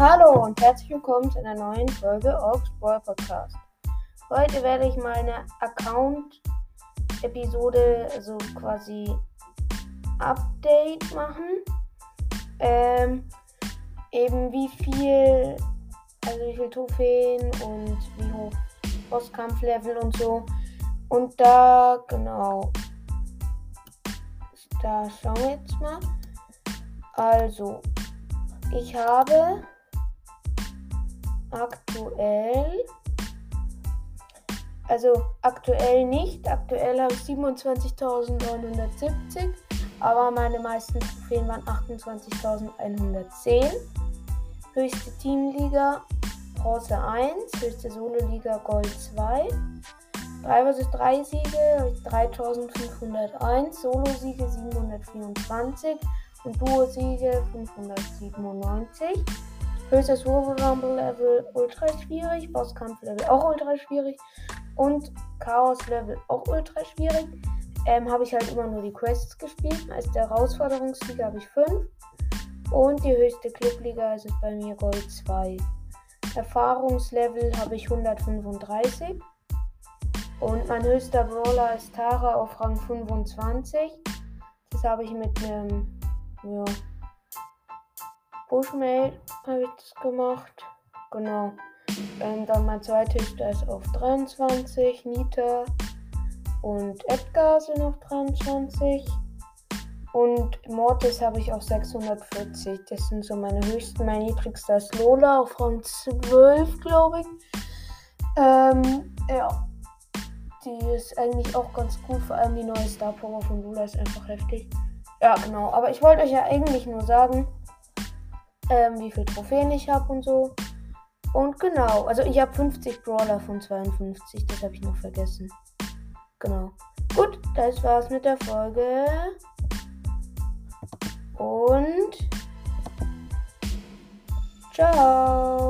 Hallo und herzlich willkommen zu einer neuen Folge Orks Podcast. Heute werde ich meine Account-Episode, also quasi Update machen. Ähm, eben wie viel, also wie viel Trophäen und wie hoch Bosskampflevel und so. Und da, genau, da schauen wir jetzt mal. Also, ich habe aktuell, also aktuell nicht, aktuell habe ich 27.970, aber meine meisten Trophäen waren 28.110. Höchste Teamliga Bronze 1, höchste Solo-Liga Gold 2. 3 vs 3 Siege 3501, Solo-Siege 724 und Duo-Siege 597. Höchstes Rumble-Level ultra schwierig, Bosskampf-Level auch ultra schwierig und Chaos-Level auch ultra schwierig. Ähm, habe ich halt immer nur die Quests gespielt. Als der Herausforderungssieger habe ich 5. Und die höchste Clubliga ist bei mir Gold 2. Erfahrungslevel habe ich 135. Und mein höchster Brawler ist Tara auf Rang 25. Das habe ich mit einem ja, Bushmate habe ich das gemacht. Genau. Ähm, dann mein zweithöchster ist auf 23. Nita und Edgar sind auf 23. Und Mortis habe ich auf 640. Das sind so meine höchsten. Mein niedrigster ist Lola auf Rang 12, glaube ich. Ähm, ja. Die ist eigentlich auch ganz gut. Vor allem die neue Star Power von Lola ist einfach heftig. Ja, genau. Aber ich wollte euch ja eigentlich nur sagen, ähm, wie viele Trophäen ich habe und so. Und genau, also ich habe 50 Brawler von 52, das habe ich noch vergessen. Genau. Gut, das war's mit der Folge. Und ciao.